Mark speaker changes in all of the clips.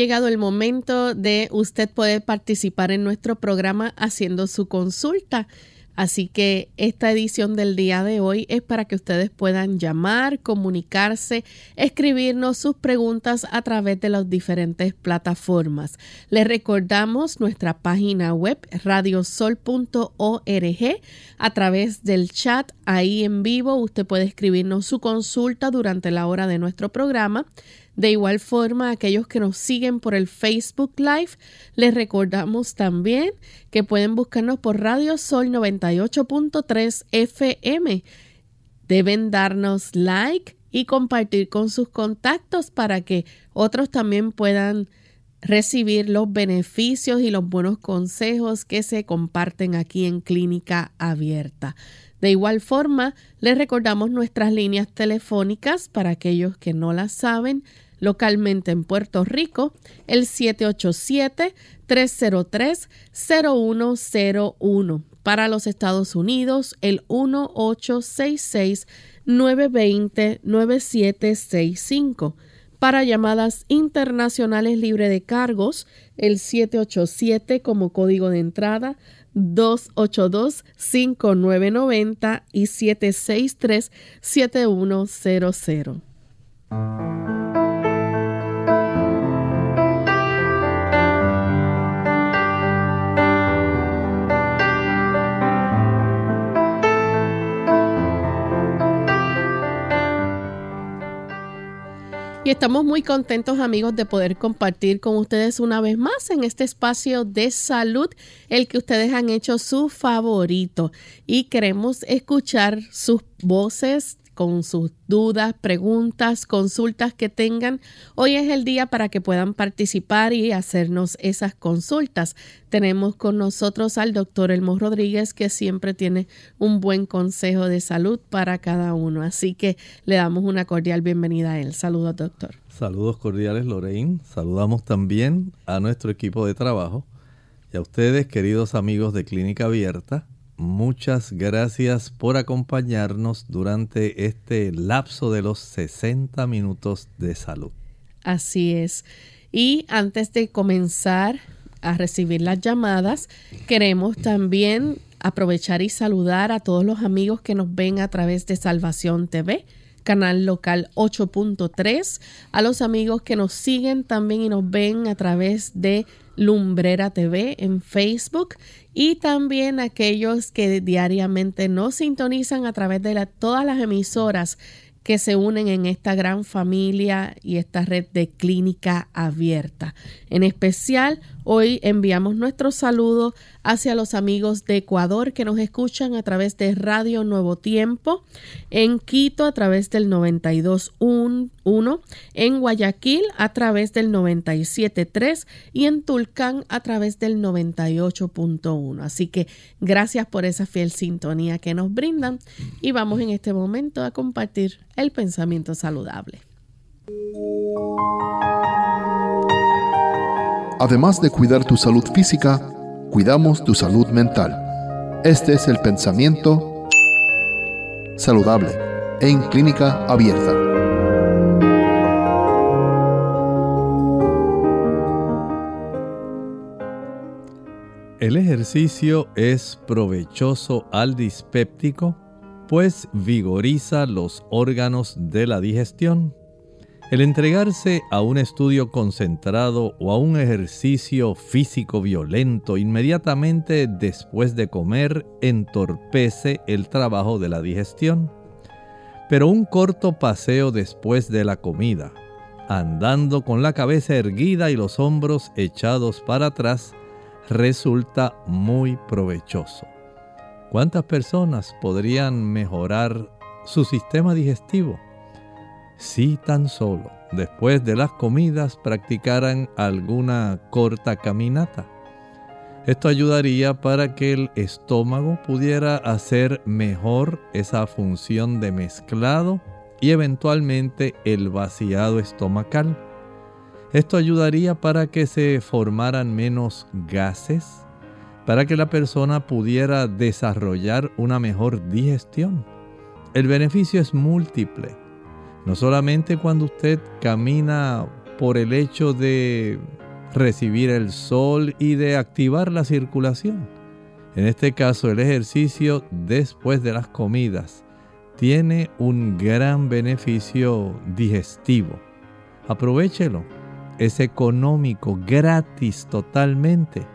Speaker 1: Llegado el momento de usted poder participar en nuestro programa haciendo su consulta. Así que esta edición del día de hoy es para que ustedes puedan llamar, comunicarse, escribirnos sus preguntas a través de las diferentes plataformas. Les recordamos nuestra página web radiosol.org a través del chat ahí en vivo. Usted puede escribirnos su consulta durante la hora de nuestro programa. De igual forma, aquellos que nos siguen por el Facebook Live, les recordamos también que pueden buscarnos por Radio Sol 98.3 FM. Deben darnos like y compartir con sus contactos para que otros también puedan recibir los beneficios y los buenos consejos que se comparten aquí en Clínica Abierta. De igual forma, les recordamos nuestras líneas telefónicas para aquellos que no las saben. Localmente en Puerto Rico, el 787-303-0101. Para los Estados Unidos, el 1866-920-9765. Para llamadas internacionales libre de cargos, el 787 como código de entrada 282-5990 y 763-7100. Y estamos muy contentos amigos de poder compartir con ustedes una vez más en este espacio de salud, el que ustedes han hecho su favorito. Y queremos escuchar sus voces con sus dudas, preguntas, consultas que tengan. Hoy es el día para que puedan participar y hacernos esas consultas. Tenemos con nosotros al doctor Elmo Rodríguez, que siempre tiene un buen consejo de salud para cada uno. Así que le damos una cordial bienvenida a él. Saludos, doctor.
Speaker 2: Saludos cordiales, Lorraine. Saludamos también a nuestro equipo de trabajo y a ustedes, queridos amigos de Clínica Abierta muchas gracias por acompañarnos durante este lapso de los 60 minutos de salud.
Speaker 1: Así es. Y antes de comenzar a recibir las llamadas, queremos también aprovechar y saludar a todos los amigos que nos ven a través de Salvación TV canal local 8.3, a los amigos que nos siguen también y nos ven a través de Lumbrera TV en Facebook y también aquellos que diariamente nos sintonizan a través de todas las emisoras que se unen en esta gran familia y esta red de clínica abierta. En especial, hoy enviamos nuestro saludo hacia los amigos de Ecuador que nos escuchan a través de Radio Nuevo Tiempo, en Quito a través del 92.1, en Guayaquil a través del 97.3 y en Tulcán a través del 98.1. Así que gracias por esa fiel sintonía que nos brindan y vamos en este momento a compartir el pensamiento saludable.
Speaker 3: Además de cuidar tu salud física, cuidamos tu salud mental. Este es el pensamiento saludable en clínica abierta.
Speaker 2: El ejercicio es provechoso al dispéptico, pues vigoriza los órganos de la digestión el entregarse a un estudio concentrado o a un ejercicio físico violento inmediatamente después de comer entorpece el trabajo de la digestión. Pero un corto paseo después de la comida, andando con la cabeza erguida y los hombros echados para atrás, resulta muy provechoso. ¿Cuántas personas podrían mejorar su sistema digestivo? Si tan solo después de las comidas practicaran alguna corta caminata. Esto ayudaría para que el estómago pudiera hacer mejor esa función de mezclado y eventualmente el vaciado estomacal. Esto ayudaría para que se formaran menos gases, para que la persona pudiera desarrollar una mejor digestión. El beneficio es múltiple no solamente cuando usted camina por el hecho de recibir el sol y de activar la circulación. En este caso, el ejercicio después de las comidas tiene un gran beneficio digestivo. Aprovechelo. Es económico, gratis totalmente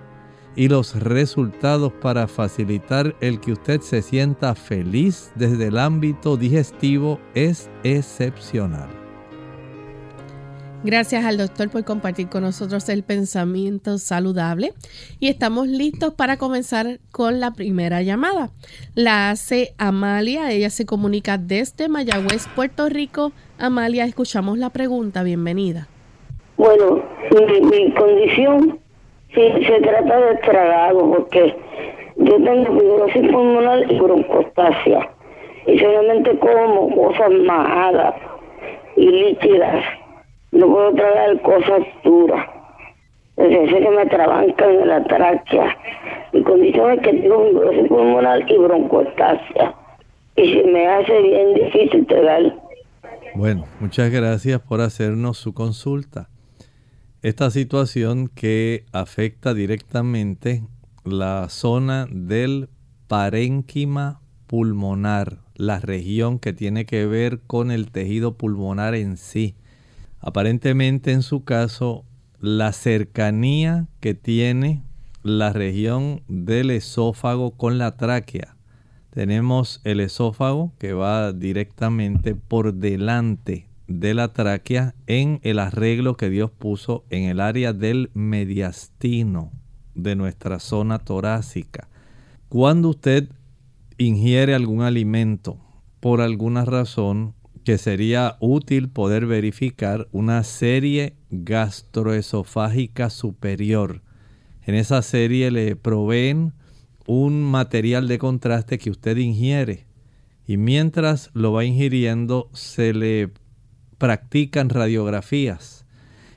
Speaker 2: y los resultados para facilitar el que usted se sienta feliz desde el ámbito digestivo es excepcional.
Speaker 1: Gracias al doctor por compartir con nosotros el pensamiento saludable y estamos listos para comenzar con la primera llamada. La hace Amalia, ella se comunica desde Mayagüez, Puerto Rico. Amalia, escuchamos la pregunta, bienvenida.
Speaker 4: Bueno, mi, mi condición Sí, se trata de tragado porque yo tengo fibrosis pulmonar y broncostasia y solamente como cosas majadas y líquidas. No puedo tragar cosas duras. Entonces sé que me trabancan en la tráquea. Mi condición es que tengo fibrosis pulmonar y broncostasia. Y se me hace bien difícil tragar.
Speaker 2: Bueno, muchas gracias por hacernos su consulta. Esta situación que afecta directamente la zona del parénquima pulmonar, la región que tiene que ver con el tejido pulmonar en sí. Aparentemente en su caso, la cercanía que tiene la región del esófago con la tráquea. Tenemos el esófago que va directamente por delante de la tráquea en el arreglo que Dios puso en el área del mediastino de nuestra zona torácica. Cuando usted ingiere algún alimento por alguna razón que sería útil poder verificar una serie gastroesofágica superior. En esa serie le proveen un material de contraste que usted ingiere y mientras lo va ingiriendo se le practican radiografías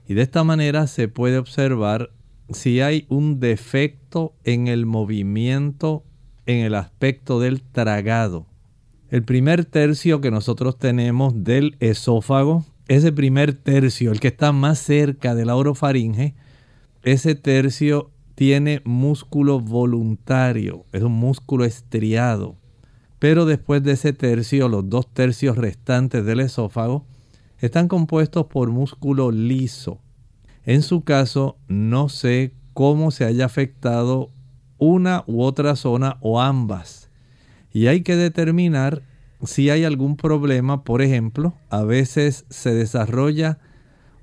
Speaker 2: y de esta manera se puede observar si hay un defecto en el movimiento en el aspecto del tragado. El primer tercio que nosotros tenemos del esófago, ese primer tercio, el que está más cerca de la orofaringe, ese tercio tiene músculo voluntario, es un músculo estriado. Pero después de ese tercio, los dos tercios restantes del esófago, están compuestos por músculo liso. En su caso, no sé cómo se haya afectado una u otra zona o ambas. Y hay que determinar si hay algún problema. Por ejemplo, a veces se desarrolla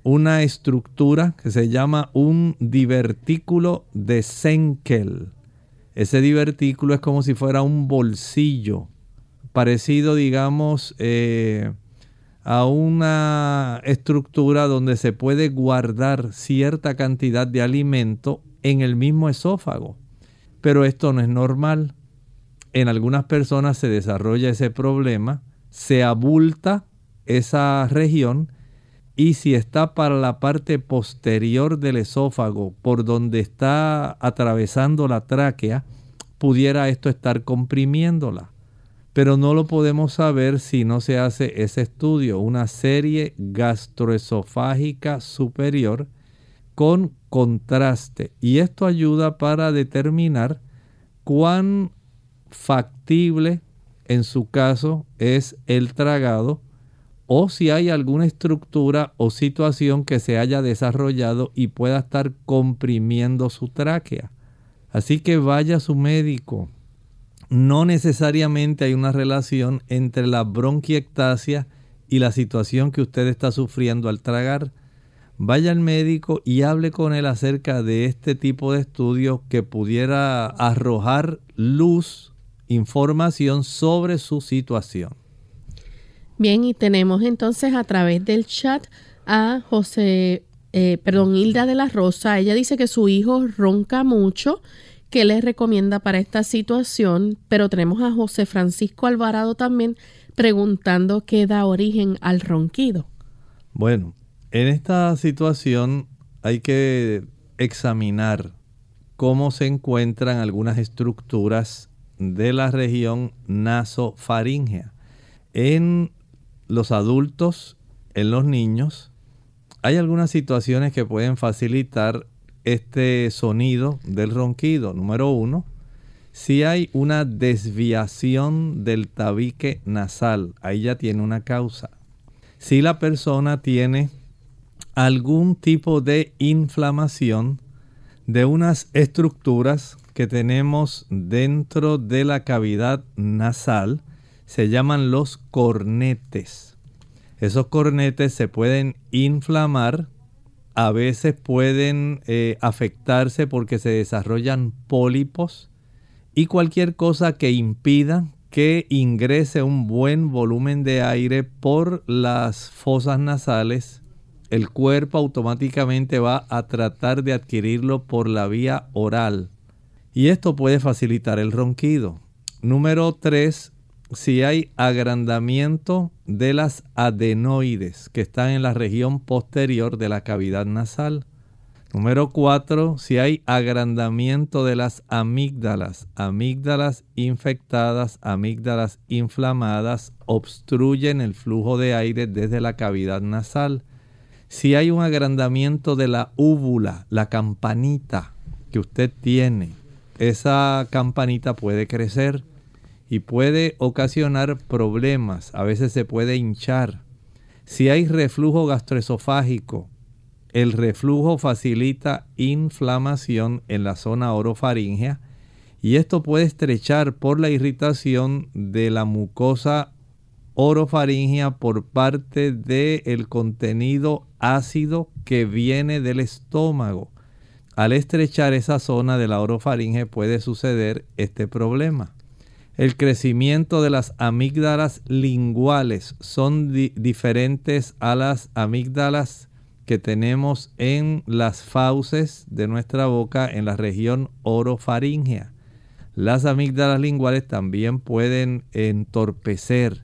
Speaker 2: una estructura que se llama un divertículo de Senkel. Ese divertículo es como si fuera un bolsillo, parecido, digamos, eh, a una estructura donde se puede guardar cierta cantidad de alimento en el mismo esófago. Pero esto no es normal. En algunas personas se desarrolla ese problema, se abulta esa región y si está para la parte posterior del esófago, por donde está atravesando la tráquea, pudiera esto estar comprimiéndola. Pero no lo podemos saber si no se hace ese estudio, una serie gastroesofágica superior con contraste. Y esto ayuda para determinar cuán factible en su caso es el tragado o si hay alguna estructura o situación que se haya desarrollado y pueda estar comprimiendo su tráquea. Así que vaya a su médico. No necesariamente hay una relación entre la bronquiectasia y la situación que usted está sufriendo al tragar. Vaya al médico y hable con él acerca de este tipo de estudio que pudiera arrojar luz, información sobre su situación.
Speaker 1: Bien, y tenemos entonces a través del chat a José, eh, perdón, Hilda de la Rosa. Ella dice que su hijo ronca mucho, que le recomienda para esta situación, pero tenemos a José Francisco Alvarado también preguntando qué da origen al ronquido.
Speaker 2: Bueno, en esta situación hay que examinar cómo se encuentran algunas estructuras de la región nasofaringea. En los adultos, en los niños, hay algunas situaciones que pueden facilitar este sonido del ronquido. Número uno, si hay una desviación del tabique nasal, ahí ya tiene una causa. Si la persona tiene algún tipo de inflamación de unas estructuras que tenemos dentro de la cavidad nasal, se llaman los cornetes. Esos cornetes se pueden inflamar, a veces pueden eh, afectarse porque se desarrollan pólipos y cualquier cosa que impida que ingrese un buen volumen de aire por las fosas nasales, el cuerpo automáticamente va a tratar de adquirirlo por la vía oral. Y esto puede facilitar el ronquido. Número 3, si hay agrandamiento de las adenoides que están en la región posterior de la cavidad nasal. Número 4, si hay agrandamiento de las amígdalas, amígdalas infectadas, amígdalas inflamadas, obstruyen el flujo de aire desde la cavidad nasal. Si hay un agrandamiento de la úvula, la campanita que usted tiene, esa campanita puede crecer y puede ocasionar problemas, a veces se puede hinchar. Si hay reflujo gastroesofágico, el reflujo facilita inflamación en la zona orofaringea y esto puede estrechar por la irritación de la mucosa orofaringea por parte del contenido ácido que viene del estómago. Al estrechar esa zona de la orofaringe puede suceder este problema. El crecimiento de las amígdalas linguales son diferentes a las amígdalas que tenemos en las fauces de nuestra boca en la región orofaringea. Las amígdalas linguales también pueden entorpecer.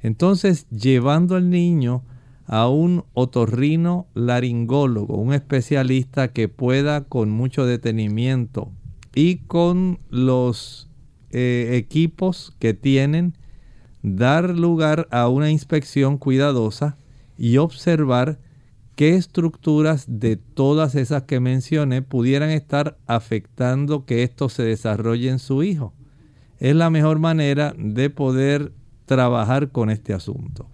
Speaker 2: Entonces, llevando al niño a un otorrino laringólogo, un especialista que pueda con mucho detenimiento y con los eh, equipos que tienen, dar lugar a una inspección cuidadosa y observar qué estructuras de todas esas que mencioné pudieran estar afectando que esto se desarrolle en su hijo. Es la mejor manera de poder trabajar con este asunto.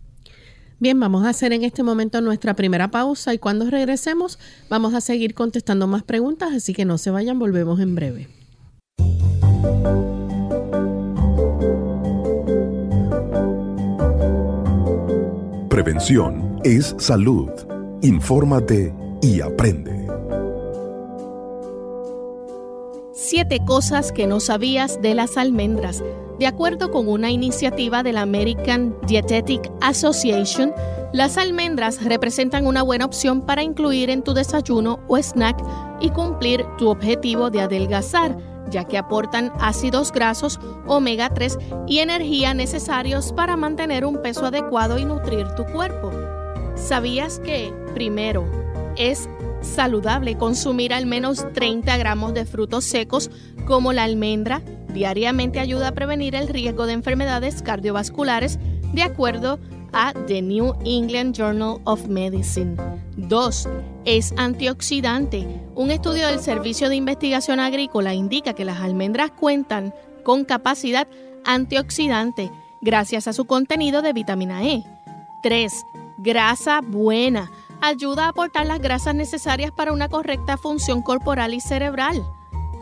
Speaker 1: Bien, vamos a hacer en este momento nuestra primera pausa y cuando regresemos vamos a seguir contestando más preguntas, así que no se vayan, volvemos en breve.
Speaker 5: Prevención es salud. Infórmate y aprende.
Speaker 6: Siete cosas que no sabías de las almendras. De acuerdo con una iniciativa de la American Dietetic Association, las almendras representan una buena opción para incluir en tu desayuno o snack y cumplir tu objetivo de adelgazar ya que aportan ácidos grasos, omega 3 y energía necesarios para mantener un peso adecuado y nutrir tu cuerpo. ¿Sabías que, primero, es saludable consumir al menos 30 gramos de frutos secos como la almendra? Diariamente ayuda a prevenir el riesgo de enfermedades cardiovasculares, de acuerdo a The New England Journal of Medicine. 2. Es antioxidante. Un estudio del Servicio de Investigación Agrícola indica que las almendras cuentan con capacidad antioxidante gracias a su contenido de vitamina E. 3. Grasa buena. Ayuda a aportar las grasas necesarias para una correcta función corporal y cerebral.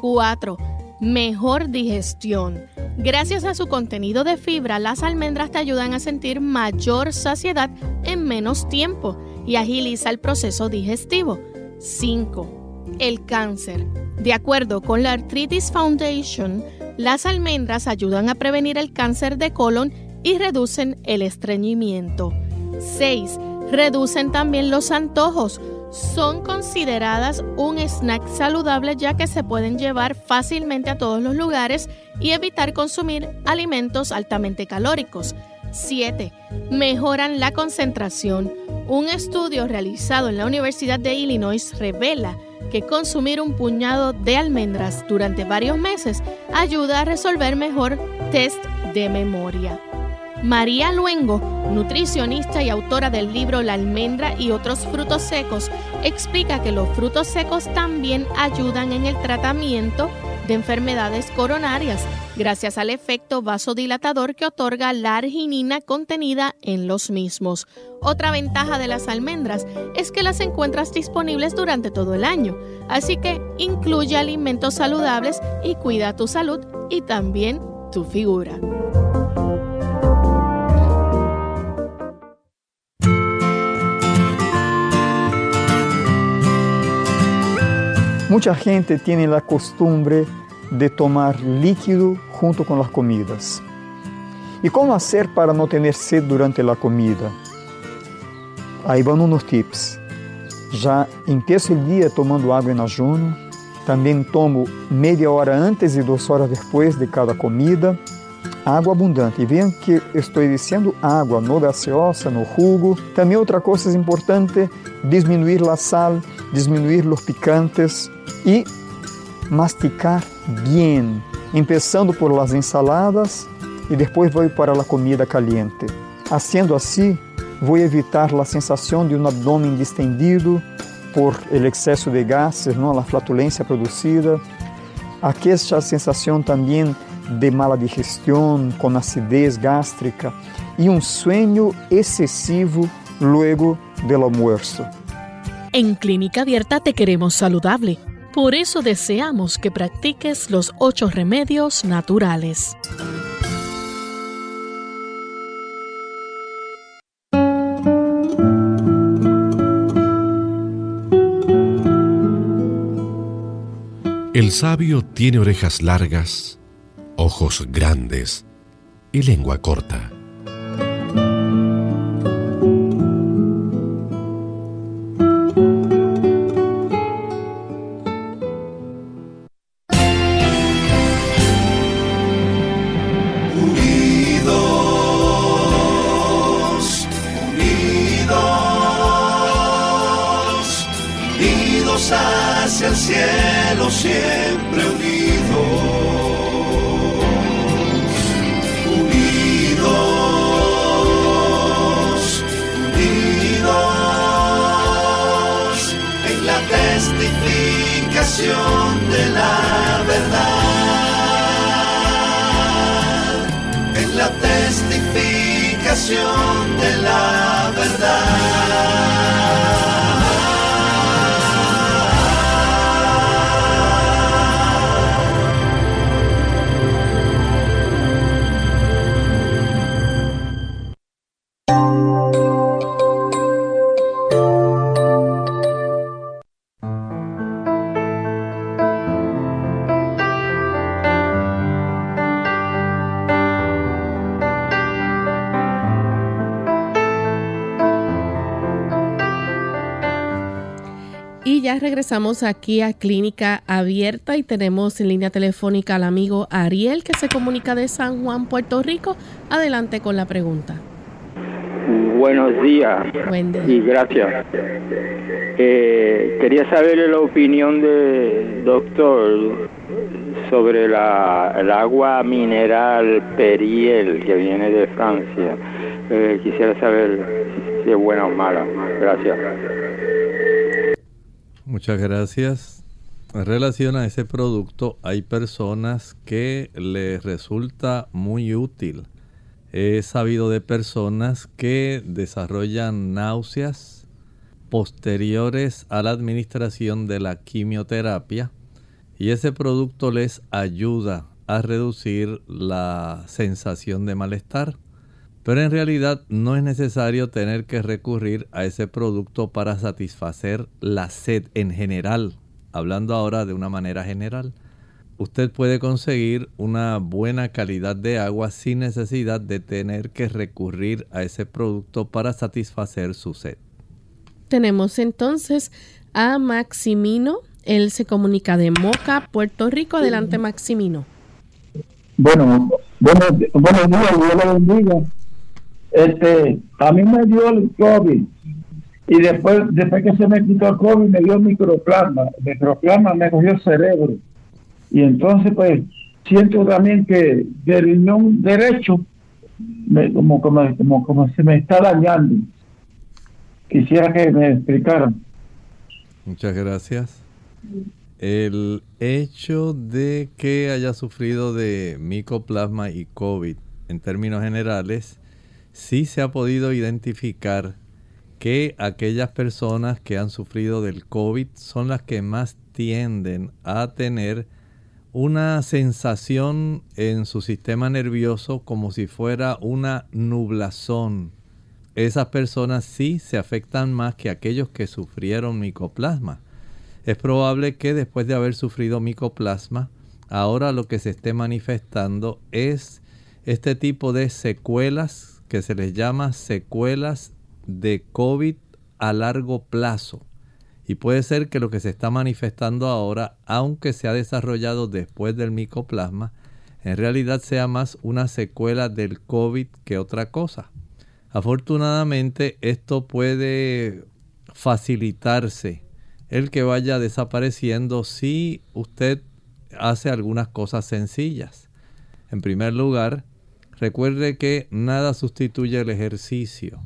Speaker 6: 4 mejor digestión. Gracias a su contenido de fibra, las almendras te ayudan a sentir mayor saciedad en menos tiempo y agiliza el proceso digestivo. 5. El cáncer. De acuerdo con la Arthritis Foundation, las almendras ayudan a prevenir el cáncer de colon y reducen el estreñimiento. 6. Reducen también los antojos son consideradas un snack saludable ya que se pueden llevar fácilmente a todos los lugares y evitar consumir alimentos altamente calóricos. 7. Mejoran la concentración. Un estudio realizado en la Universidad de Illinois revela que consumir un puñado de almendras durante varios meses ayuda a resolver mejor test de memoria. María Luengo, nutricionista y autora del libro La almendra y otros frutos secos, explica que los frutos secos también ayudan en el tratamiento de enfermedades coronarias gracias al efecto vasodilatador que otorga la arginina contenida en los mismos. Otra ventaja de las almendras es que las encuentras disponibles durante todo el año, así que incluye alimentos saludables y cuida tu salud y también tu figura.
Speaker 7: Mucha gente tiene la costumbre de tomar líquido junto con las comidas. ¿Y cómo hacer para no tener sed durante la comida? Ahí van unos tips. Ya empiezo el día tomando agua en ayuno. También tomo media hora antes y dos horas después de cada comida. Água abundante. E vean que estou dizendo água, no gaseosa, no jugo. Também outra coisa importante, diminuir a sal, diminuir os picantes e masticar bem, começando por las ensaladas e depois vou para a comida caliente. Haciendo assim, vou evitar a sensação de um abdômen distendido por el excesso de gases, não, a flatulência produzida. Aquela sensação também de mala digestión, con acidez gástrica y un sueño excesivo luego del almuerzo.
Speaker 6: En Clínica Abierta te queremos saludable. Por eso deseamos que practiques los ocho remedios naturales.
Speaker 8: El sabio tiene orejas largas ojos grandes y lengua corta.
Speaker 1: Aquí a Clínica Abierta y tenemos en línea telefónica al amigo Ariel que se comunica de San Juan, Puerto Rico. Adelante con la pregunta.
Speaker 9: buenos días.
Speaker 1: Buen día.
Speaker 9: Y gracias. Eh, quería saber la opinión del doctor sobre la, el agua mineral Periel que viene de Francia. Eh, quisiera saber si es buena o mala. Gracias.
Speaker 2: Muchas gracias. En relación a ese producto, hay personas que les resulta muy útil. He sabido de personas que desarrollan náuseas posteriores a la administración de la quimioterapia y ese producto les ayuda a reducir la sensación de malestar. Pero en realidad no es necesario tener que recurrir a ese producto para satisfacer la sed en general. Hablando ahora de una manera general, usted puede conseguir una buena calidad de agua sin necesidad de tener que recurrir a ese producto para satisfacer su sed.
Speaker 1: Tenemos entonces a Maximino. Él se comunica de Moca, Puerto Rico. Adelante, Maximino.
Speaker 10: Bueno, buenos, buenos días, Dios le bendiga. Este, a mí me dio el COVID y después, después que se me quitó el COVID me dio microplasma. Microplasma me cogió el cerebro. Y entonces pues siento también que del riñón derecho me, como, como, como, como se me está dañando. Quisiera que me explicaran.
Speaker 2: Muchas gracias. El hecho de que haya sufrido de micoplasma y COVID en términos generales sí se ha podido identificar que aquellas personas que han sufrido del COVID son las que más tienden a tener una sensación en su sistema nervioso como si fuera una nublazón. Esas personas sí se afectan más que aquellos que sufrieron micoplasma. Es probable que después de haber sufrido micoplasma, ahora lo que se esté manifestando es este tipo de secuelas que se les llama secuelas de COVID a largo plazo. Y puede ser que lo que se está manifestando ahora, aunque se ha desarrollado después del micoplasma, en realidad sea más una secuela del COVID que otra cosa. Afortunadamente esto puede facilitarse el que vaya desapareciendo si usted hace algunas cosas sencillas. En primer lugar, Recuerde que nada sustituye el ejercicio.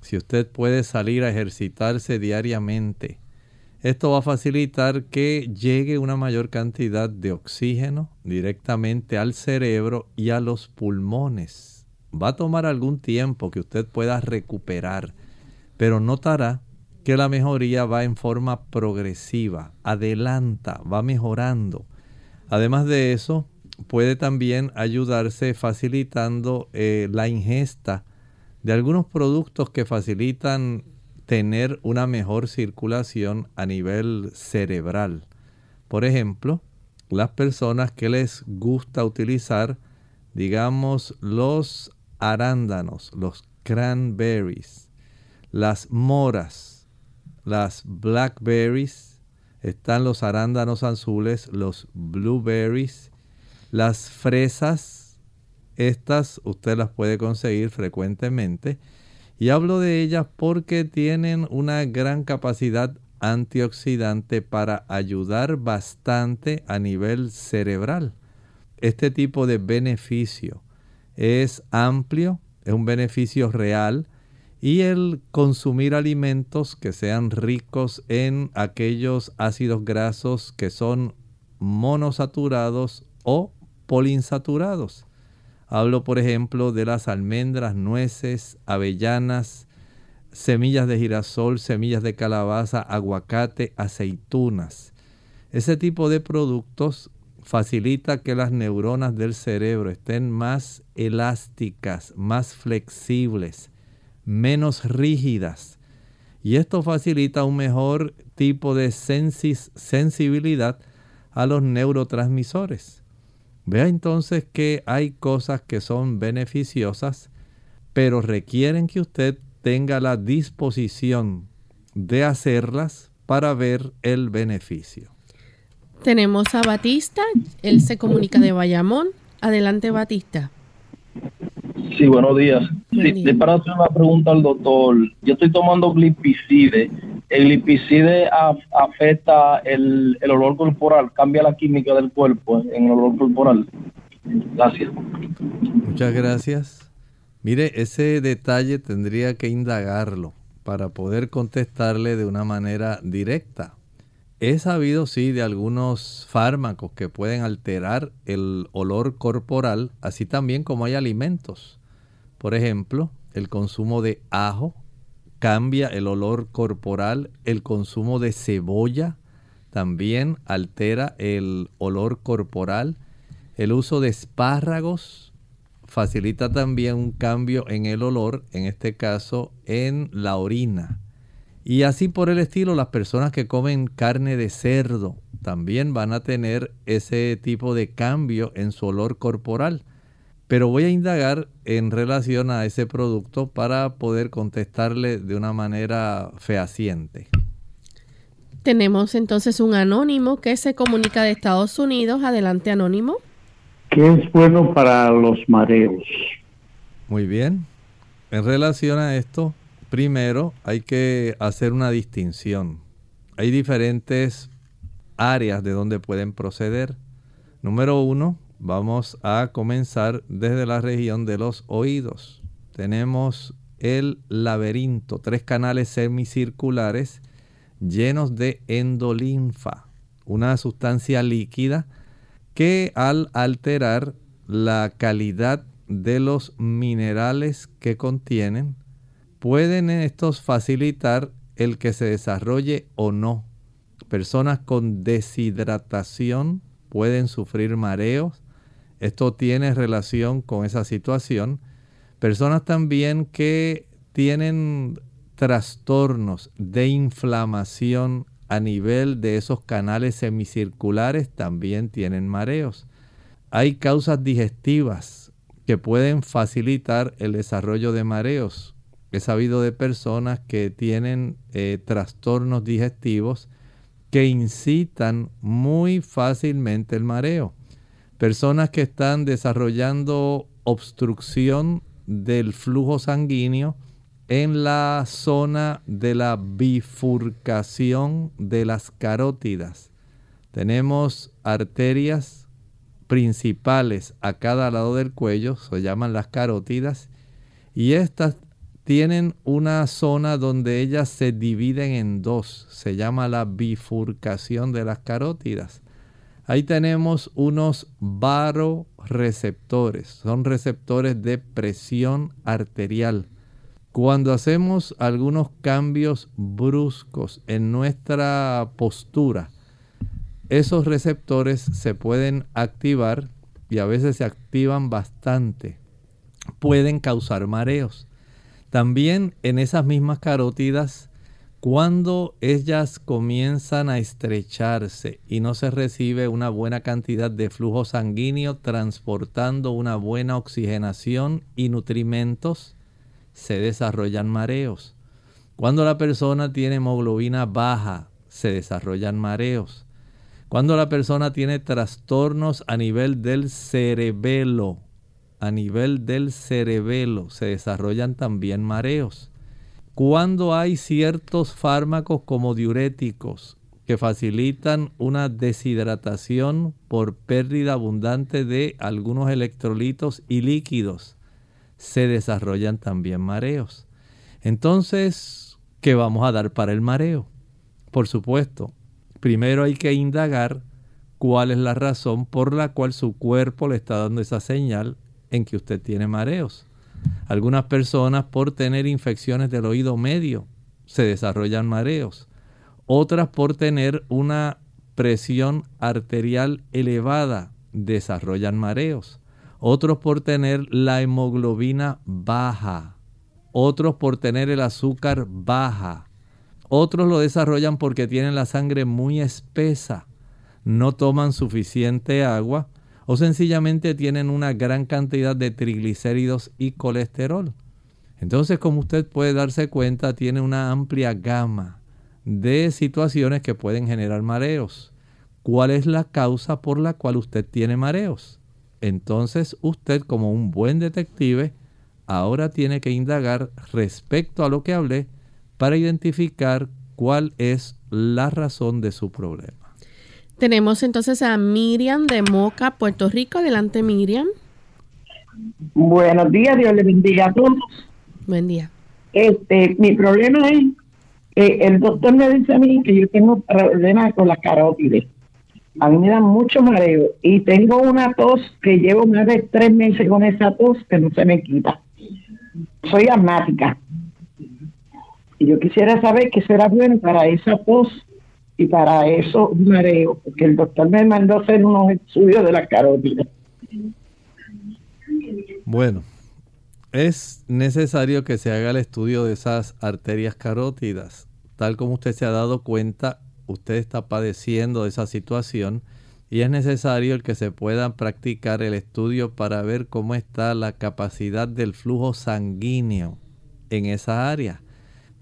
Speaker 2: Si usted puede salir a ejercitarse diariamente, esto va a facilitar que llegue una mayor cantidad de oxígeno directamente al cerebro y a los pulmones. Va a tomar algún tiempo que usted pueda recuperar, pero notará que la mejoría va en forma progresiva, adelanta, va mejorando. Además de eso, puede también ayudarse facilitando eh, la ingesta de algunos productos que facilitan tener una mejor circulación a nivel cerebral. Por ejemplo, las personas que les gusta utilizar, digamos, los arándanos, los cranberries, las moras, las blackberries, están los arándanos azules, los blueberries, las fresas, estas usted las puede conseguir frecuentemente. Y hablo de ellas porque tienen una gran capacidad antioxidante para ayudar bastante a nivel cerebral. Este tipo de beneficio es amplio, es un beneficio real y el consumir alimentos que sean ricos en aquellos ácidos grasos que son monosaturados o poliinsaturados. Hablo, por ejemplo, de las almendras, nueces, avellanas, semillas de girasol, semillas de calabaza, aguacate, aceitunas. Ese tipo de productos facilita que las neuronas del cerebro estén más elásticas, más flexibles, menos rígidas. Y esto facilita un mejor tipo de sensibilidad a los neurotransmisores. Vea entonces que hay cosas que son beneficiosas, pero requieren que usted tenga la disposición de hacerlas para ver el beneficio.
Speaker 1: Tenemos a Batista, él se comunica de Bayamón. Adelante, Batista.
Speaker 11: Sí, buenos días. Sí, de para hacer una pregunta al doctor. Yo estoy tomando glipicide. ¿El glipicide afecta el, el, olor corporal? ¿Cambia la química del cuerpo en el olor corporal? Gracias.
Speaker 2: Muchas gracias. Mire, ese detalle tendría que indagarlo para poder contestarle de una manera directa. He sabido, sí, de algunos fármacos que pueden alterar el olor corporal, así también como hay alimentos. Por ejemplo, el consumo de ajo cambia el olor corporal, el consumo de cebolla también altera el olor corporal, el uso de espárragos facilita también un cambio en el olor, en este caso en la orina. Y así por el estilo, las personas que comen carne de cerdo también van a tener ese tipo de cambio en su olor corporal. Pero voy a indagar en relación a ese producto para poder contestarle de una manera fehaciente.
Speaker 1: Tenemos entonces un anónimo que se comunica de Estados Unidos. Adelante, anónimo.
Speaker 12: ¿Qué es bueno para los mareos?
Speaker 2: Muy bien. En relación a esto, Primero, hay que hacer una distinción. Hay diferentes áreas de donde pueden proceder. Número uno, vamos a comenzar desde la región de los oídos. Tenemos el laberinto, tres canales semicirculares llenos de endolinfa, una sustancia líquida que al alterar la calidad de los minerales que contienen, pueden estos facilitar el que se desarrolle o no. Personas con deshidratación pueden sufrir mareos. Esto tiene relación con esa situación. Personas también que tienen trastornos de inflamación a nivel de esos canales semicirculares también tienen mareos. Hay causas digestivas que pueden facilitar el desarrollo de mareos. He sabido de personas que tienen eh, trastornos digestivos que incitan muy fácilmente el mareo. Personas que están desarrollando obstrucción del flujo sanguíneo en la zona de la bifurcación de las carótidas. Tenemos arterias principales a cada lado del cuello, se llaman las carótidas, y estas tienen una zona donde ellas se dividen en dos. Se llama la bifurcación de las carótidas. Ahí tenemos unos baroreceptores. Son receptores de presión arterial. Cuando hacemos algunos cambios bruscos en nuestra postura, esos receptores se pueden activar y a veces se activan bastante. Pueden causar mareos. También en esas mismas carótidas, cuando ellas comienzan a estrecharse y no se recibe una buena cantidad de flujo sanguíneo transportando una buena oxigenación y nutrimentos, se desarrollan mareos. Cuando la persona tiene hemoglobina baja, se desarrollan mareos. Cuando la persona tiene trastornos a nivel del cerebelo, a nivel del cerebelo se desarrollan también mareos. Cuando hay ciertos fármacos como diuréticos que facilitan una deshidratación por pérdida abundante de algunos electrolitos y líquidos, se desarrollan también mareos. Entonces, ¿qué vamos a dar para el mareo? Por supuesto, primero hay que indagar cuál es la razón por la cual su cuerpo le está dando esa señal en que usted tiene mareos. Algunas personas por tener infecciones del oído medio se desarrollan mareos. Otras por tener una presión arterial elevada desarrollan mareos. Otros por tener la hemoglobina baja. Otros por tener el azúcar baja. Otros lo desarrollan porque tienen la sangre muy espesa. No toman suficiente agua o sencillamente tienen una gran cantidad de triglicéridos y colesterol. Entonces, como usted puede darse cuenta, tiene una amplia gama de situaciones que pueden generar mareos. ¿Cuál es la causa por la cual usted tiene mareos? Entonces, usted como un buen detective ahora tiene que indagar respecto a lo que hablé para identificar cuál es la razón de su problema.
Speaker 1: Tenemos entonces a Miriam de Moca, Puerto Rico. Adelante, Miriam.
Speaker 13: Buenos días, Dios le bendiga a todos.
Speaker 1: Buen día.
Speaker 13: Este, mi problema es que el doctor me dice a mí que yo tengo problemas con las carótides. A mí me da mucho mareo y tengo una tos que llevo más de tres meses con esa tos que no se me quita. Soy asmática. Y yo quisiera saber qué será bueno para esa tos y para eso mareo, porque el doctor me mandó hacer unos estudios de la carótida.
Speaker 2: Bueno, es necesario que se haga el estudio de esas arterias carótidas. Tal como usted se ha dado cuenta, usted está padeciendo esa situación y es necesario el que se pueda practicar el estudio para ver cómo está la capacidad del flujo sanguíneo en esa área.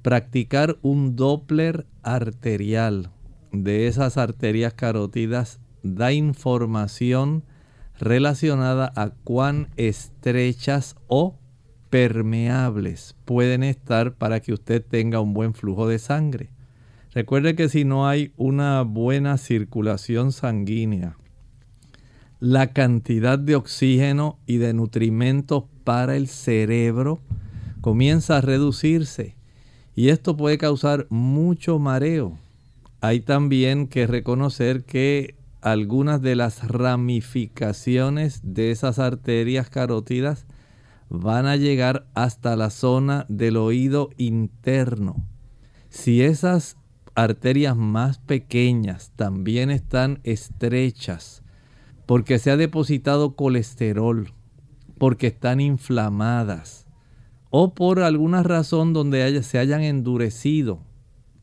Speaker 2: Practicar un Doppler arterial de esas arterias carótidas da información relacionada a cuán estrechas o permeables pueden estar para que usted tenga un buen flujo de sangre. Recuerde que si no hay una buena circulación sanguínea, la cantidad de oxígeno y de nutrimentos para el cerebro comienza a reducirse y esto puede causar mucho mareo hay también que reconocer que algunas de las ramificaciones de esas arterias carótidas van a llegar hasta la zona del oído interno. Si esas arterias más pequeñas también están estrechas, porque se ha depositado colesterol, porque están inflamadas, o por alguna razón donde se hayan endurecido,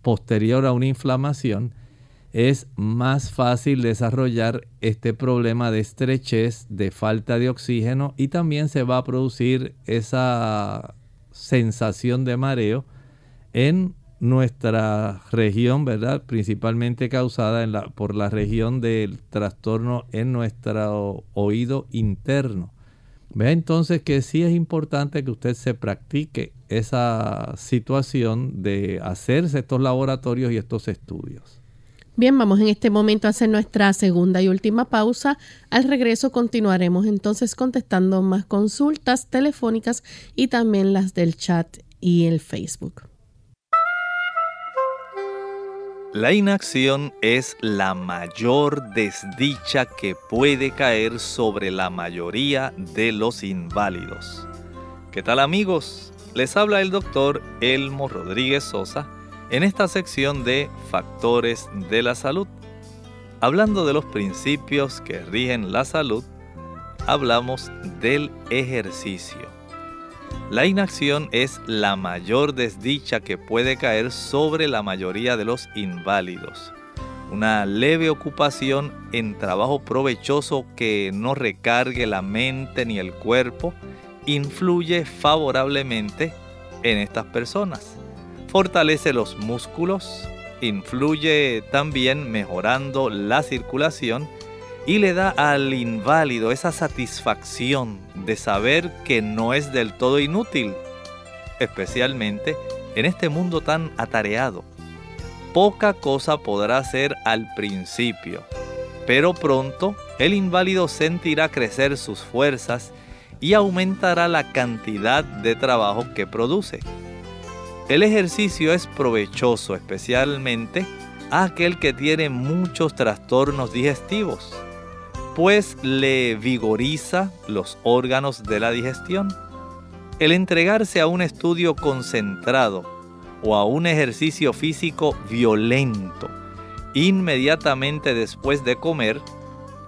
Speaker 2: posterior a una inflamación, es más fácil desarrollar este problema de estrechez, de falta de oxígeno y también se va a producir esa sensación de mareo en nuestra región, ¿verdad? Principalmente causada en la, por la región del trastorno en nuestro oído interno. Vea entonces que sí es importante que usted se practique esa situación de hacerse estos laboratorios y estos estudios.
Speaker 1: Bien, vamos en este momento a hacer nuestra segunda y última pausa. Al regreso continuaremos entonces contestando más consultas telefónicas y también las del chat y el Facebook.
Speaker 14: La inacción es la mayor desdicha que puede caer sobre la mayoría de los inválidos. ¿Qué tal amigos? Les habla el doctor Elmo Rodríguez Sosa en esta sección de Factores de la Salud. Hablando de los principios que rigen la salud, hablamos del ejercicio. La inacción es la mayor desdicha que puede caer sobre la mayoría de los inválidos. Una leve ocupación en trabajo provechoso que no recargue la mente ni el cuerpo influye favorablemente en estas personas. Fortalece los músculos, influye también mejorando la circulación y le da al inválido esa satisfacción de saber que no es del todo inútil, especialmente en este mundo tan atareado. Poca cosa podrá hacer al principio, pero pronto el inválido sentirá crecer sus fuerzas y aumentará la cantidad de trabajo que produce. El ejercicio es provechoso especialmente a aquel que tiene muchos trastornos digestivos pues le vigoriza los órganos de la digestión. El entregarse a un estudio concentrado o a un ejercicio físico violento inmediatamente después de comer,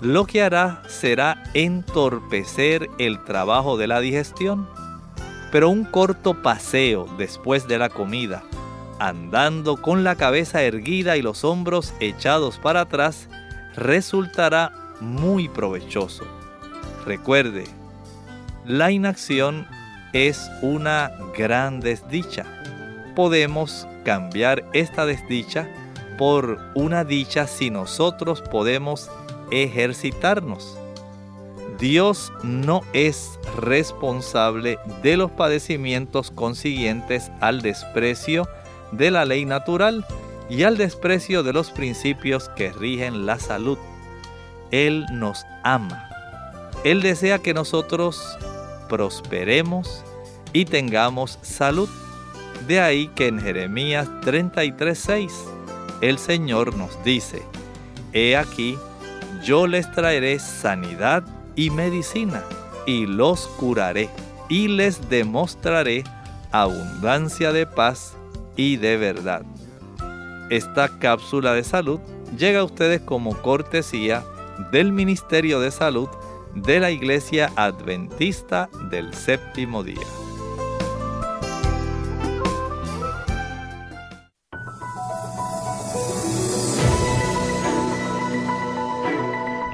Speaker 14: lo que hará será entorpecer el trabajo de la digestión. Pero un corto paseo después de la comida, andando con la cabeza erguida y los hombros echados para atrás, resultará muy provechoso. Recuerde, la inacción es una gran desdicha. Podemos cambiar esta desdicha por una dicha si nosotros podemos ejercitarnos. Dios no es responsable de los padecimientos consiguientes al desprecio de la ley natural y al desprecio de los principios que rigen la salud. Él nos ama. Él desea que nosotros prosperemos y tengamos salud. De ahí que en Jeremías 33:6 el Señor nos dice, He aquí, yo les traeré sanidad y medicina, y los curaré, y les demostraré abundancia de paz y de verdad. Esta cápsula de salud llega a ustedes como cortesía del Ministerio de Salud de la Iglesia Adventista del Séptimo Día.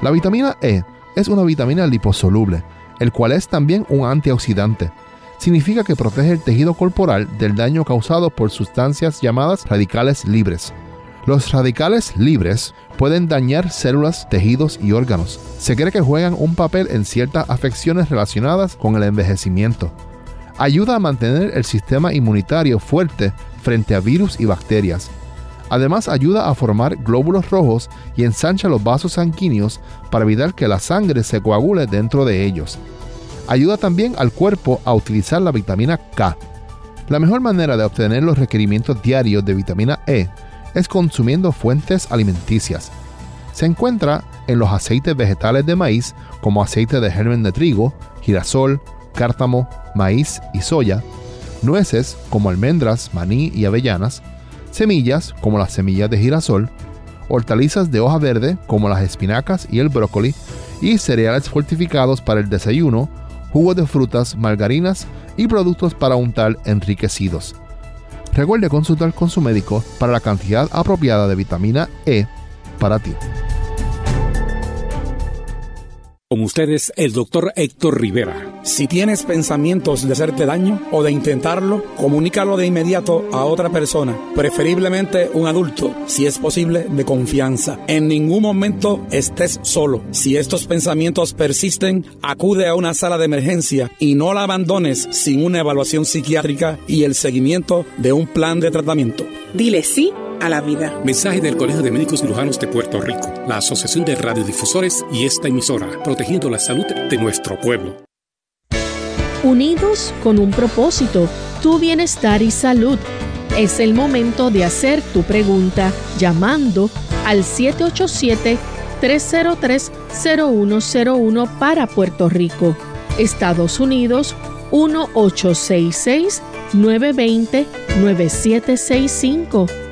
Speaker 3: La vitamina E es una vitamina liposoluble, el cual es también un antioxidante. Significa que protege el tejido corporal del daño causado por sustancias llamadas radicales libres. Los radicales libres pueden dañar células, tejidos y órganos. Se cree que juegan un papel en ciertas afecciones relacionadas con el envejecimiento. Ayuda a mantener el sistema inmunitario fuerte frente a virus y bacterias. Además ayuda a formar glóbulos rojos y ensancha los vasos sanguíneos para evitar que la sangre se coagule dentro de ellos. Ayuda también al cuerpo a utilizar la vitamina K. La mejor manera de obtener los requerimientos diarios de vitamina E es consumiendo fuentes alimenticias. Se encuentra en los aceites vegetales de maíz como aceite de germen de trigo, girasol, cártamo, maíz y soya, nueces como almendras, maní y avellanas, semillas como las semillas de girasol, hortalizas de hoja verde como las espinacas y el brócoli, y cereales fortificados para el desayuno, jugos de frutas, margarinas y productos para untar enriquecidos. Recuerde consultar con su médico para la cantidad apropiada de vitamina E para ti.
Speaker 15: Con ustedes, el doctor Héctor Rivera. Si tienes pensamientos de hacerte daño o de intentarlo, comunícalo de inmediato a otra persona, preferiblemente un adulto, si es posible, de confianza. En ningún momento estés solo. Si estos pensamientos persisten, acude a una sala de emergencia y no la abandones sin una evaluación psiquiátrica y el seguimiento de un plan de tratamiento.
Speaker 16: Dile sí a la vida.
Speaker 15: Mensaje del Colegio de Médicos Cirujanos de Puerto Rico, la Asociación de Radiodifusores y esta emisora, protegiendo la salud de nuestro pueblo.
Speaker 6: Unidos con un propósito, tu bienestar y salud. Es el momento de hacer tu pregunta llamando al 787-303-0101 para Puerto Rico, Estados Unidos 1866-920-9765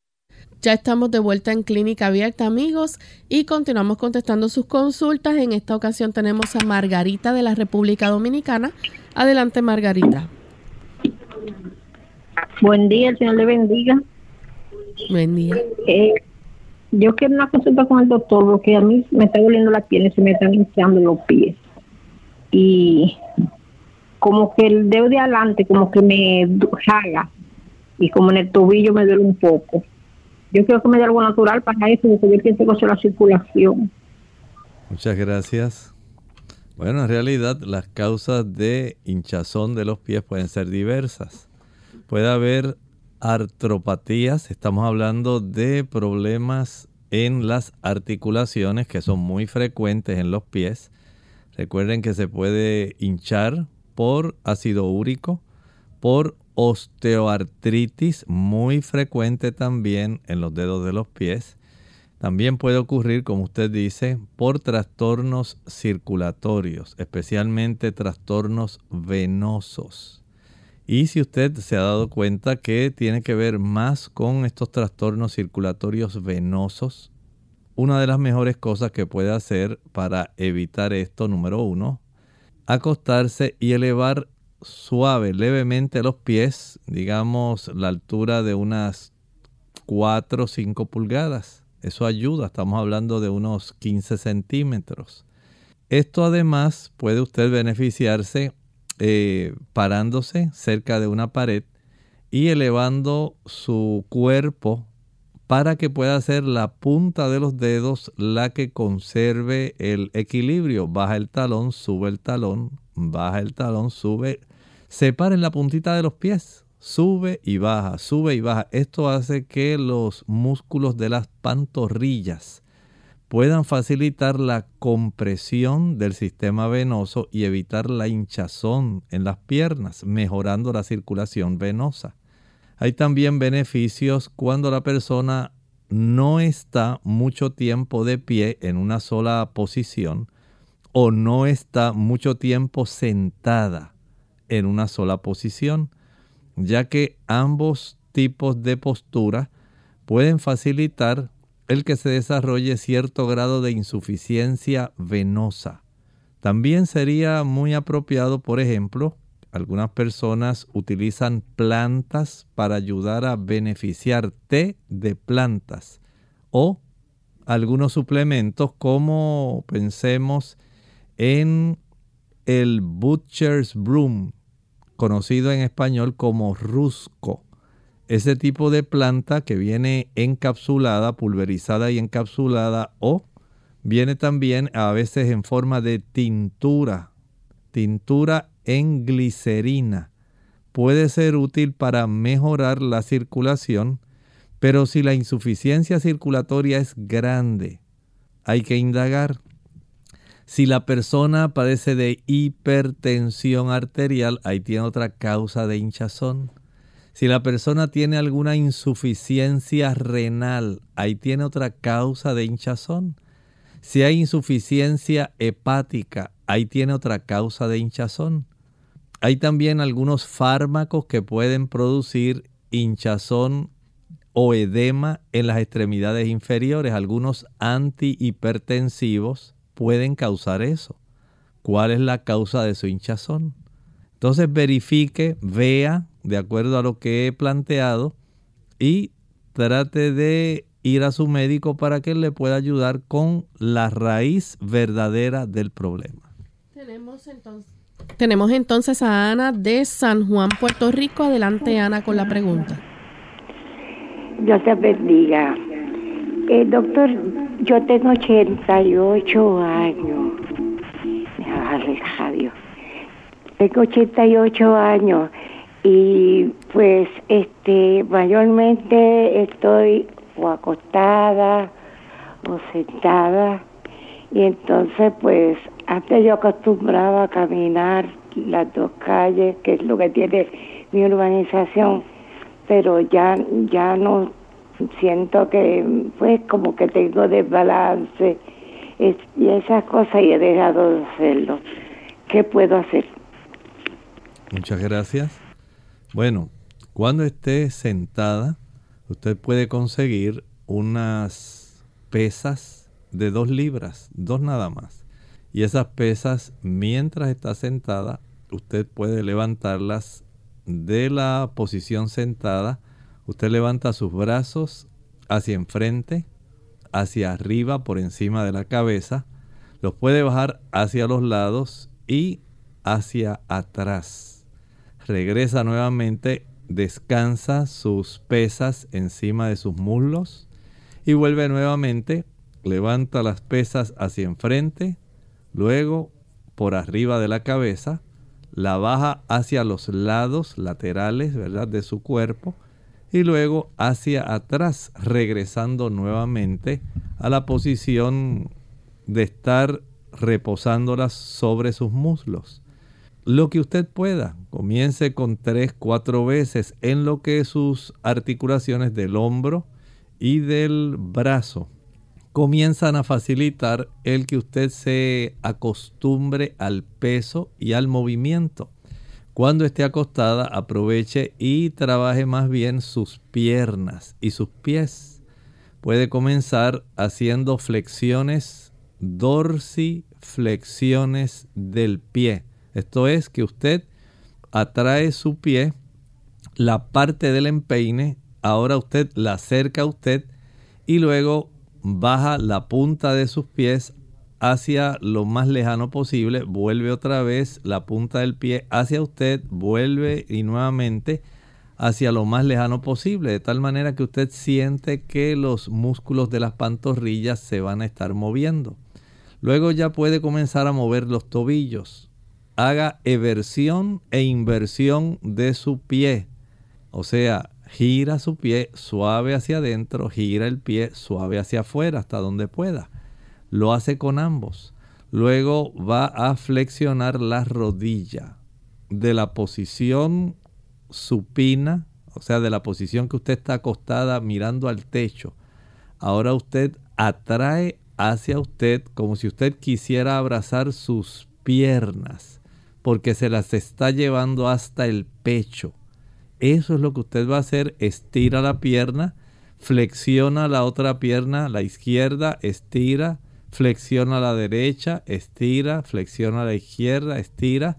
Speaker 1: Ya estamos de vuelta en Clínica Abierta, amigos, y continuamos contestando sus consultas. En esta ocasión tenemos a Margarita de la República Dominicana. Adelante, Margarita.
Speaker 13: Buen día, el Señor le bendiga.
Speaker 1: Buen día.
Speaker 13: Eh, yo quiero una consulta con el doctor porque a mí me está doliendo la piel y se me están hinchando los pies. Y como que el dedo de adelante como que me jaga y como en el tobillo me duele un poco yo quiero dé algo natural para eso, porque yo pienso que la circulación.
Speaker 2: Muchas gracias. Bueno, en realidad las causas de hinchazón de los pies pueden ser diversas. Puede haber artropatías, estamos hablando de problemas en las articulaciones que son muy frecuentes en los pies. Recuerden que se puede hinchar por ácido úrico, por osteoartritis muy frecuente también en los dedos de los pies. También puede ocurrir, como usted dice, por trastornos circulatorios, especialmente trastornos venosos. Y si usted se ha dado cuenta que tiene que ver más con estos trastornos circulatorios venosos, una de las mejores cosas que puede hacer para evitar esto, número uno, acostarse y elevar suave levemente los pies, digamos la altura de unas 4 o 5 pulgadas. Eso ayuda, estamos hablando de unos 15 centímetros. Esto además puede usted beneficiarse eh, parándose cerca de una pared y elevando su cuerpo para que pueda ser la punta de los dedos la que conserve el equilibrio. Baja el talón, sube el talón, baja el talón, sube. Separen la puntita de los pies, sube y baja, sube y baja. Esto hace que los músculos de las pantorrillas puedan facilitar la compresión del sistema venoso y evitar la hinchazón en las piernas, mejorando la circulación venosa. Hay también beneficios cuando la persona no está mucho tiempo de pie en una sola posición o no está mucho tiempo sentada en una sola posición, ya que ambos tipos de postura pueden facilitar el que se desarrolle cierto grado de insuficiencia venosa. También sería muy apropiado, por ejemplo, algunas personas utilizan plantas para ayudar a beneficiar té de plantas o algunos suplementos como pensemos en el Butcher's Broom, conocido en español como rusco. Ese tipo de planta que viene encapsulada, pulverizada y encapsulada o viene también a veces en forma de tintura, tintura en glicerina. Puede ser útil para mejorar la circulación, pero si la insuficiencia circulatoria es grande, hay que indagar. Si la persona padece de hipertensión arterial, ahí tiene otra causa de hinchazón. Si la persona tiene alguna insuficiencia renal, ahí tiene otra causa de hinchazón. Si hay insuficiencia hepática, ahí tiene otra causa de hinchazón. Hay también algunos fármacos que pueden producir hinchazón o edema en las extremidades inferiores. Algunos antihipertensivos pueden causar eso. ¿Cuál es la causa de su hinchazón? Entonces verifique, vea, de acuerdo a lo que he planteado, y trate de ir a su médico para que le pueda ayudar con la raíz verdadera del problema.
Speaker 1: Tenemos entonces tenemos entonces a Ana de San Juan, Puerto Rico. Adelante, Ana, con la pregunta.
Speaker 17: Dios te bendiga. Eh, doctor, yo tengo 88 años. Radio. Tengo 88 años y pues este mayormente estoy o acostada o sentada y entonces pues antes yo acostumbraba a caminar las dos calles, que es lo que tiene mi urbanización, pero ya, ya no siento que, pues como que tengo desbalance y esas cosas y he dejado de hacerlo. ¿Qué puedo hacer?
Speaker 2: Muchas gracias. Bueno, cuando esté sentada, usted puede conseguir unas pesas de dos libras, dos nada más y esas pesas, mientras está sentada, usted puede levantarlas de la posición sentada. Usted levanta sus brazos hacia enfrente, hacia arriba, por encima de la cabeza. Los puede bajar hacia los lados y hacia atrás. Regresa nuevamente, descansa sus pesas encima de sus muslos y vuelve nuevamente. Levanta las pesas hacia enfrente, Luego, por arriba de la cabeza, la baja hacia los lados laterales, ¿verdad?, de su cuerpo y luego hacia atrás, regresando nuevamente a la posición de estar reposándolas sobre sus muslos. Lo que usted pueda, comience con tres, cuatro veces en lo que sus articulaciones del hombro y del brazo comienzan a facilitar el que usted se acostumbre al peso y al movimiento. Cuando esté acostada, aproveche y trabaje más bien sus piernas y sus pies. Puede comenzar haciendo flexiones dorsiflexiones del pie. Esto es que usted atrae su pie, la parte del empeine, ahora usted la acerca a usted y luego baja la punta de sus pies hacia lo más lejano posible, vuelve otra vez la punta del pie hacia usted, vuelve y nuevamente hacia lo más lejano posible, de tal manera que usted siente que los músculos de las pantorrillas se van a estar moviendo. Luego ya puede comenzar a mover los tobillos. Haga eversión e inversión de su pie. O sea, gira su pie suave hacia adentro, gira el pie suave hacia afuera hasta donde pueda. Lo hace con ambos. Luego va a flexionar la rodilla de la posición supina, o sea, de la posición que usted está acostada mirando al techo. Ahora usted atrae hacia usted como si usted quisiera abrazar sus piernas, porque se las está llevando hasta el pecho. Eso es lo que usted va a hacer. Estira la pierna, flexiona la otra pierna, la izquierda, estira, flexiona la derecha, estira, flexiona la izquierda, estira.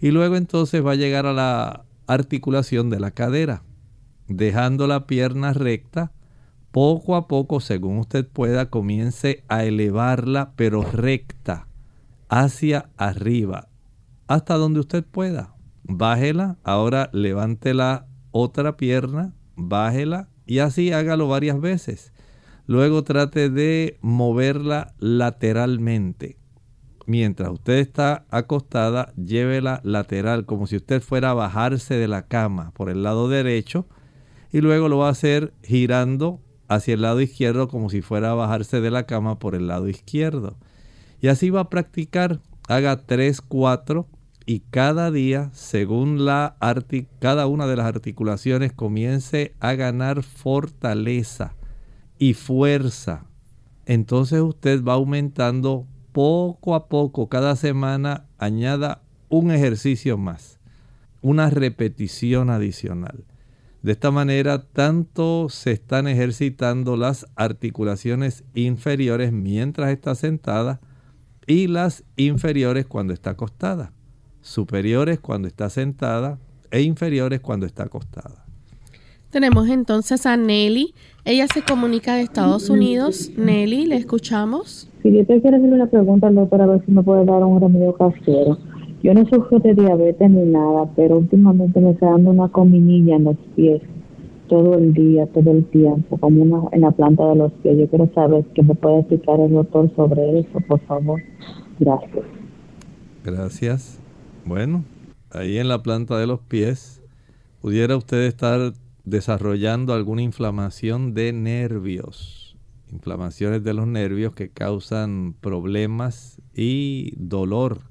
Speaker 2: Y luego entonces va a llegar a la articulación de la cadera, dejando la pierna recta. Poco a poco, según usted pueda, comience a elevarla, pero recta, hacia arriba, hasta donde usted pueda. Bájela, ahora levante la otra pierna, bájela y así hágalo varias veces. Luego trate de moverla lateralmente. Mientras usted está acostada, llévela lateral, como si usted fuera a bajarse de la cama por el lado derecho, y luego lo va a hacer girando hacia el lado izquierdo, como si fuera a bajarse de la cama por el lado izquierdo. Y así va a practicar, haga 3, 4, y cada día, según la cada una de las articulaciones, comience a ganar fortaleza y fuerza. Entonces usted va aumentando poco a poco, cada semana, añada un ejercicio más, una repetición adicional. De esta manera, tanto se están ejercitando las articulaciones inferiores mientras está sentada y las inferiores cuando está acostada, superiores cuando está sentada e inferiores cuando está acostada.
Speaker 1: Tenemos entonces a Nelly. Ella se comunica de Estados Unidos. Nelly, ¿le escuchamos?
Speaker 18: Si yo te quiero hacer una pregunta al doctor a ver si me puede dar un remedio casero. Yo no sufro de diabetes ni nada, pero últimamente me está dando una cominilla en los pies todo el día, todo el tiempo, como una en la planta de los pies. Yo quiero saber qué me puede explicar el doctor sobre eso, por favor. Gracias.
Speaker 2: Gracias. Bueno, ahí en la planta de los pies, pudiera usted estar desarrollando alguna inflamación de nervios inflamaciones de los nervios que causan problemas y dolor,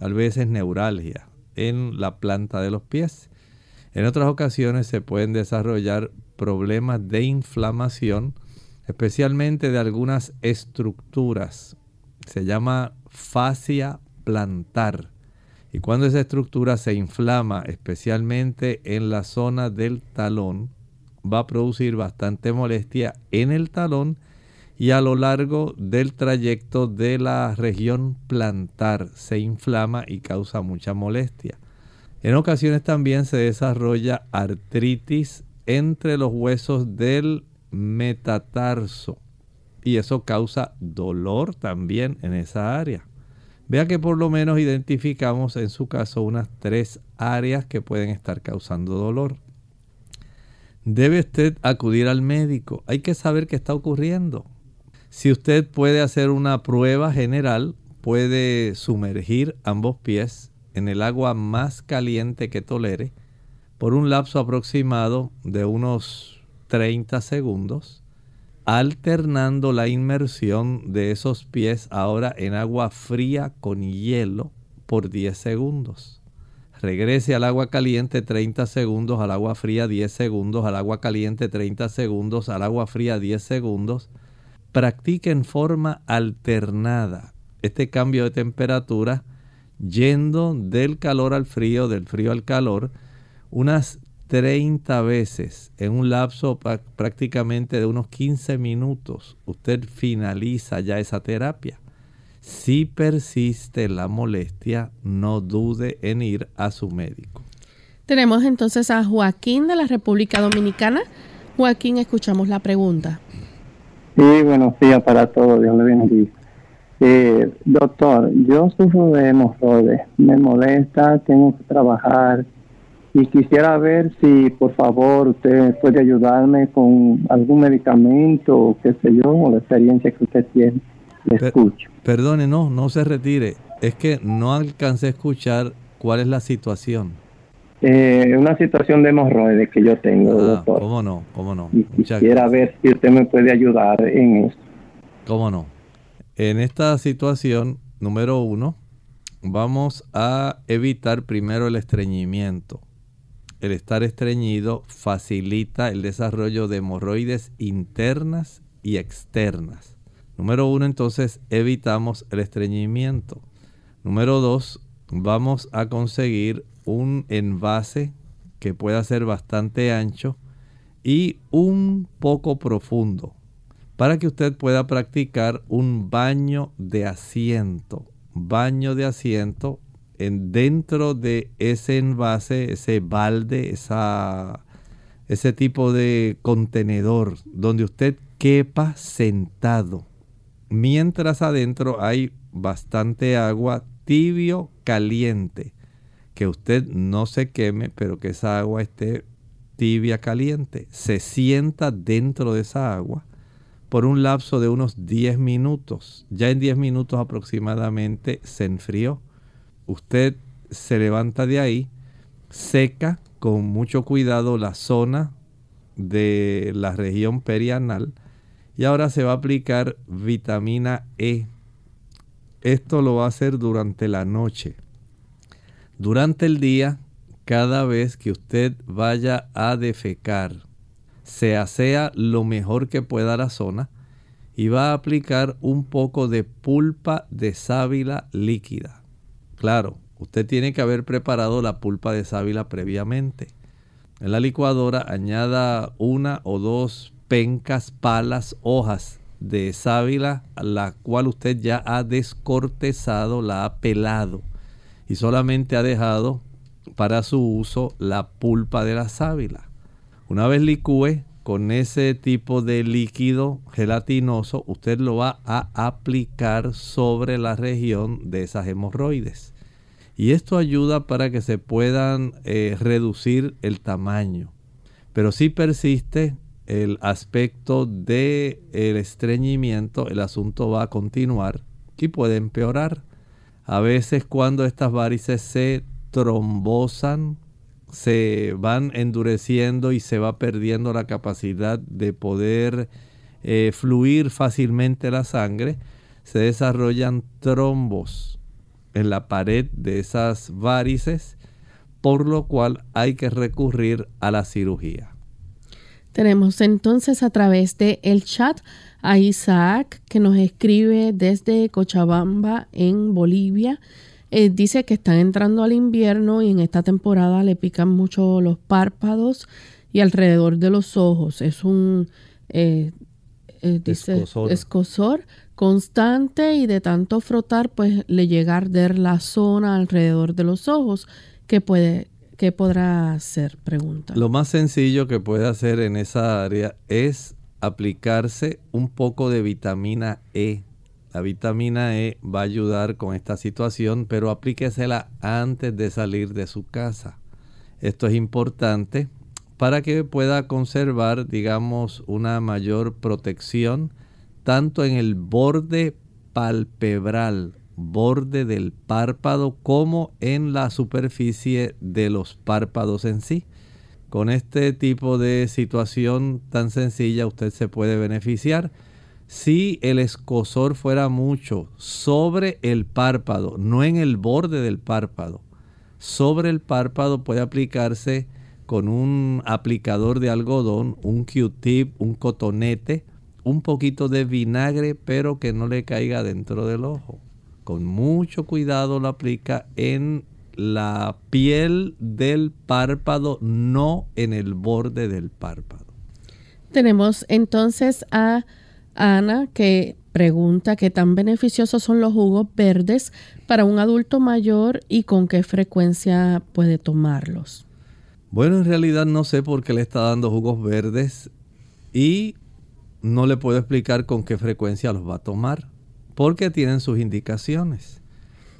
Speaker 2: a veces neuralgia, en la planta de los pies. En otras ocasiones se pueden desarrollar problemas de inflamación, especialmente de algunas estructuras. Se llama fascia plantar. Y cuando esa estructura se inflama, especialmente en la zona del talón, va a producir bastante molestia en el talón y a lo largo del trayecto de la región plantar se inflama y causa mucha molestia. En ocasiones también se desarrolla artritis entre los huesos del metatarso y eso causa dolor también en esa área. Vea que por lo menos identificamos en su caso unas tres áreas que pueden estar causando dolor. Debe usted acudir al médico. Hay que saber qué está ocurriendo. Si usted puede hacer una prueba general, puede sumergir ambos pies en el agua más caliente que tolere por un lapso aproximado de unos 30 segundos, alternando la inmersión de esos pies ahora en agua fría con hielo por 10 segundos. Regrese al agua caliente 30 segundos, al agua fría 10 segundos, al agua caliente 30 segundos, al agua fría 10 segundos practica en forma alternada este cambio de temperatura yendo del calor al frío, del frío al calor, unas 30 veces en un lapso prácticamente de unos 15 minutos. Usted finaliza ya esa terapia. Si persiste la molestia, no dude en ir a su médico.
Speaker 1: Tenemos entonces a Joaquín de la República Dominicana. Joaquín, escuchamos la pregunta.
Speaker 19: Sí, buenos días para todos, Dios le bendiga. Eh, doctor, yo sufro de hemorroides, me molesta, tengo que trabajar y quisiera ver si por favor usted puede ayudarme con algún medicamento o qué sé yo, o la experiencia que usted tiene. Le escucho.
Speaker 2: Perdone, no, no se retire. Es que no alcancé a escuchar cuál es la situación.
Speaker 19: Eh, una situación de hemorroides que yo tengo,
Speaker 2: Ah,
Speaker 19: doctor.
Speaker 2: ¿Cómo no? ¿Cómo no?
Speaker 19: Y
Speaker 2: Muchas
Speaker 19: quisiera ver si usted me puede ayudar en eso.
Speaker 2: ¿Cómo no? En esta situación, número uno, vamos a evitar primero el estreñimiento. El estar estreñido facilita el desarrollo de hemorroides internas y externas. Número uno, entonces, evitamos el estreñimiento. Número dos, vamos a conseguir un envase que pueda ser bastante ancho y un poco profundo para que usted pueda practicar un baño de asiento. Baño de asiento en dentro de ese envase, ese balde, esa, ese tipo de contenedor donde usted quepa sentado. Mientras adentro hay bastante agua tibio caliente. Que usted no se queme, pero que esa agua esté tibia caliente. Se sienta dentro de esa agua por un lapso de unos 10 minutos. Ya en 10 minutos aproximadamente se enfrió. Usted se levanta de ahí, seca con mucho cuidado la zona de la región perianal y ahora se va a aplicar vitamina E. Esto lo va a hacer durante la noche. Durante el día, cada vez que usted vaya a defecar, se asea lo mejor que pueda la zona y va a aplicar un poco de pulpa de sábila líquida. Claro, usted tiene que haber preparado la pulpa de sábila previamente. En la licuadora añada una o dos pencas, palas, hojas de sábila, la cual usted ya ha descortezado, la ha pelado y solamente ha dejado para su uso la pulpa de la sábila. Una vez licúe con ese tipo de líquido gelatinoso, usted lo va a aplicar sobre la región de esas hemorroides. Y esto ayuda para que se puedan eh, reducir el tamaño. Pero si persiste el aspecto del el estreñimiento, el asunto va a continuar y puede empeorar. A veces cuando estas varices se trombosan, se van endureciendo y se va perdiendo la capacidad de poder eh, fluir fácilmente la sangre, se desarrollan trombos en la pared de esas varices, por lo cual hay que recurrir a la cirugía.
Speaker 1: Tenemos entonces a través de el chat a Isaac que nos escribe desde Cochabamba en Bolivia. Eh, dice que están entrando al invierno y en esta temporada le pican mucho los párpados y alrededor de los ojos. Es un eh, eh, dice, escozor constante y de tanto frotar pues le llega a arder la zona alrededor de los ojos. ¿Qué puede, qué podrá hacer? Pregunta.
Speaker 2: Lo más sencillo que puede hacer en esa área es aplicarse un poco de vitamina E. La vitamina E va a ayudar con esta situación, pero aplíquesela antes de salir de su casa. Esto es importante para que pueda conservar, digamos, una mayor protección tanto en el borde palpebral, borde del párpado, como en la superficie de los párpados en sí. Con este tipo de situación tan sencilla usted se puede beneficiar. Si el escosor fuera mucho sobre el párpado, no en el borde del párpado, sobre el párpado puede aplicarse con un aplicador de algodón, un Q-tip, un cotonete, un poquito de vinagre, pero que no le caiga dentro del ojo. Con mucho cuidado lo aplica en la piel del párpado, no en el borde del párpado.
Speaker 1: Tenemos entonces a Ana que pregunta qué tan beneficiosos son los jugos verdes para un adulto mayor y con qué frecuencia puede tomarlos.
Speaker 2: Bueno, en realidad no sé por qué le está dando jugos verdes y no le puedo explicar con qué frecuencia los va a tomar, porque tienen sus indicaciones.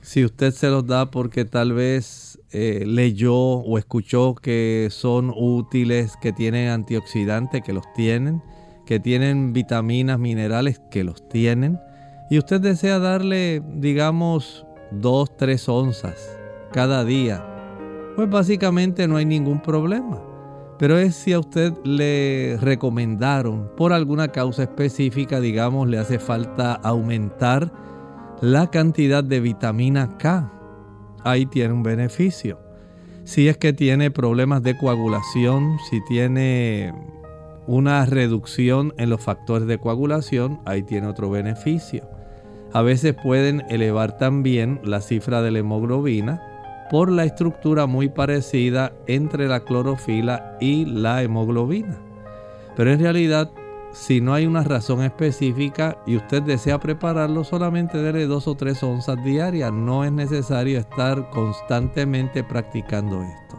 Speaker 2: Si usted se los da porque tal vez eh, leyó o escuchó que son útiles, que tienen antioxidantes, que los tienen, que tienen vitaminas, minerales, que los tienen, y usted desea darle, digamos, dos, tres onzas cada día, pues básicamente no hay ningún problema. Pero es si a usted le recomendaron por alguna causa específica, digamos, le hace falta aumentar la cantidad de vitamina K. Ahí tiene un beneficio. Si es que tiene problemas de coagulación, si tiene una reducción en los factores de coagulación, ahí tiene otro beneficio. A veces pueden elevar también la cifra de la hemoglobina por la estructura muy parecida entre la clorofila y la hemoglobina. Pero en realidad si no hay una razón específica y usted desea prepararlo, solamente dele dos o tres onzas diarias. No es necesario estar constantemente practicando esto.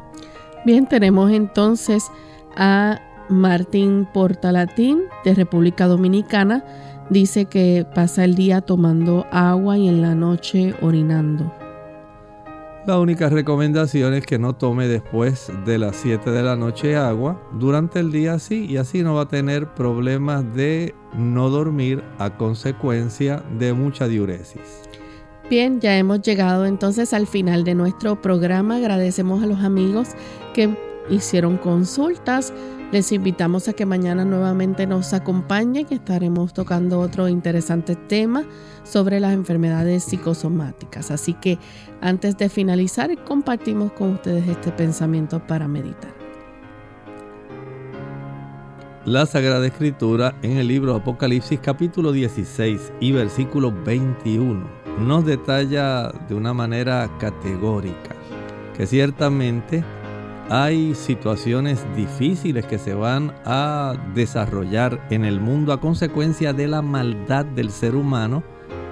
Speaker 1: Bien, tenemos entonces a Martín Portalatín de República Dominicana. Dice que pasa el día tomando agua y en la noche orinando.
Speaker 2: La única recomendación es que no tome después de las 7 de la noche agua. Durante el día sí, y así no va a tener problemas de no dormir a consecuencia de mucha diuresis.
Speaker 1: Bien, ya hemos llegado entonces al final de nuestro programa. Agradecemos a los amigos que hicieron consultas. Les invitamos a que mañana nuevamente nos acompañen, que estaremos tocando otro interesante tema sobre las enfermedades psicosomáticas. Así que antes de finalizar, compartimos con ustedes este pensamiento para meditar.
Speaker 2: La Sagrada Escritura en el libro Apocalipsis capítulo 16 y versículo 21 nos detalla de una manera categórica que ciertamente hay situaciones difíciles que se van a desarrollar en el mundo a consecuencia de la maldad del ser humano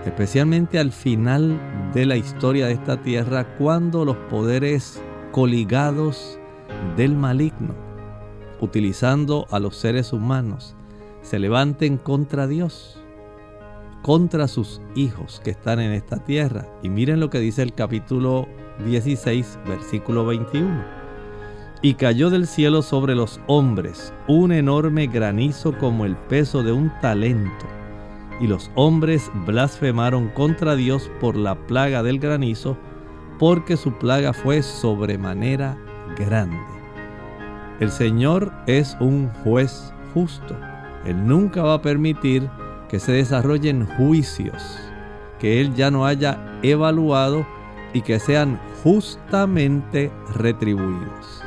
Speaker 2: especialmente al final de la historia de esta tierra, cuando los poderes coligados del maligno, utilizando a los seres humanos, se levanten contra Dios, contra sus hijos que están en esta tierra. Y miren lo que dice el capítulo 16, versículo 21. Y cayó del cielo sobre los hombres un enorme granizo como el peso de un talento y los hombres blasfemaron contra Dios por la plaga del granizo, porque su plaga fue sobremanera grande. El Señor es un juez justo. Él nunca va a permitir que se desarrollen juicios que Él ya no haya evaluado y que sean justamente retribuidos.